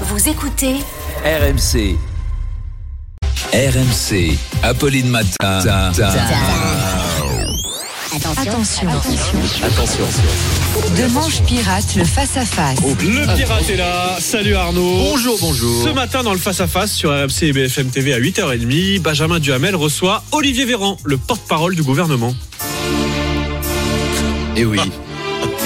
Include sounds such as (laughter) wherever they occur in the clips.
Vous écoutez RMC. RMC. Apolline Matin. Attention. Attention. Attention. De Manche Pirate, le face-à-face. Le pirate est là. Salut Arnaud. Bonjour, bonjour. Ce matin, dans le face-à-face sur RMC et BFM TV à 8h30, Benjamin Duhamel reçoit Olivier Véran, le porte-parole du gouvernement. Et oui.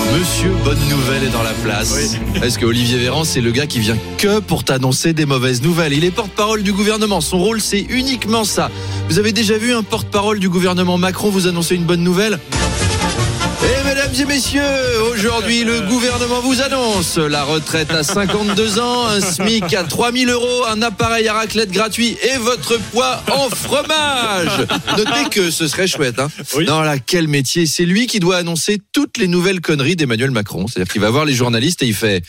Monsieur Bonne Nouvelle est dans la place. Est-ce que Olivier Véran, c'est le gars qui vient que pour t'annoncer des mauvaises nouvelles? Il est porte-parole du gouvernement. Son rôle, c'est uniquement ça. Vous avez déjà vu un porte-parole du gouvernement Macron vous annoncer une bonne nouvelle? Et mesdames et messieurs, aujourd'hui le gouvernement vous annonce la retraite à 52 ans, un SMIC à 3000 euros, un appareil à raclette gratuit et votre poids en fromage. Notez que ce serait chouette. Hein Oui. non, là, quel métier C'est lui qui doit annoncer toutes les nouvelles conneries d'Emmanuel Macron. C'est-à-dire qu'il va voir les journalistes et il fait.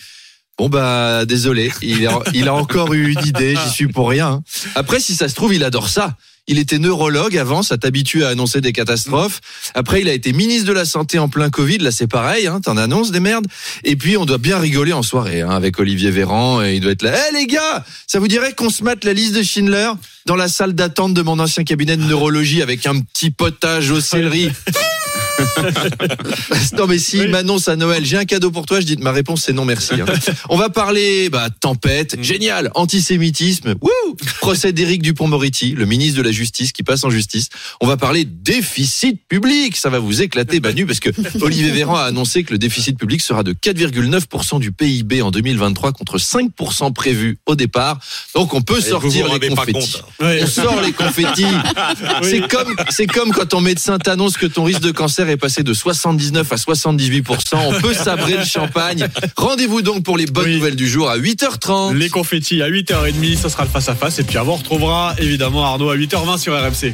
Bon bah désolé, il a, encore eu une idée, j'y suis pour rien. Après si ça se trouve il adore ça. Il était neurologue avant, ça t'habitue à annoncer des catastrophes. Après il a été ministre de la santé en plein Covid, là c'est pareil, hein, t'en annonces des merdes. Et puis on doit bien rigoler en soirée hein, avec Olivier Véran et il doit être là. Eh les gars, ça vous dirait qu'on se mate la liste de Schindler dans la salle d'attente de mon ancien cabinet de neurologie avec un petit potage au céleri? (laughs) non mais si Oui. m'annonce à Noël, j'ai un cadeau pour toi, je dis ma réponse c'est non merci. hein. On va parler bah tempête, Mm. génial, antisémitisme, wouh, procès d'Éric Dupont-Moretti, le ministre de la Justice qui passe en justice. On va parler déficit public, ça va vous éclater (laughs) Banu parce que Olivier Véran a annoncé que le déficit public sera de 4,9% du PIB en 2023 contre 5% prévu au départ. Donc on peut sortir les confettis. Ouais. On sort les confettis. (laughs) C'est comme, c'est comme quand ton médecin t'annonce que ton risque de cancer est passé de 79 à 78%. On peut sabrer le champagne. Rendez-vous donc pour les bonnes Oui. nouvelles du jour à 8h30. Les confettis à 8h30, ce sera le face-à-face. Et puis avant, on retrouvera évidemment Arnaud à 8h20 sur RMC.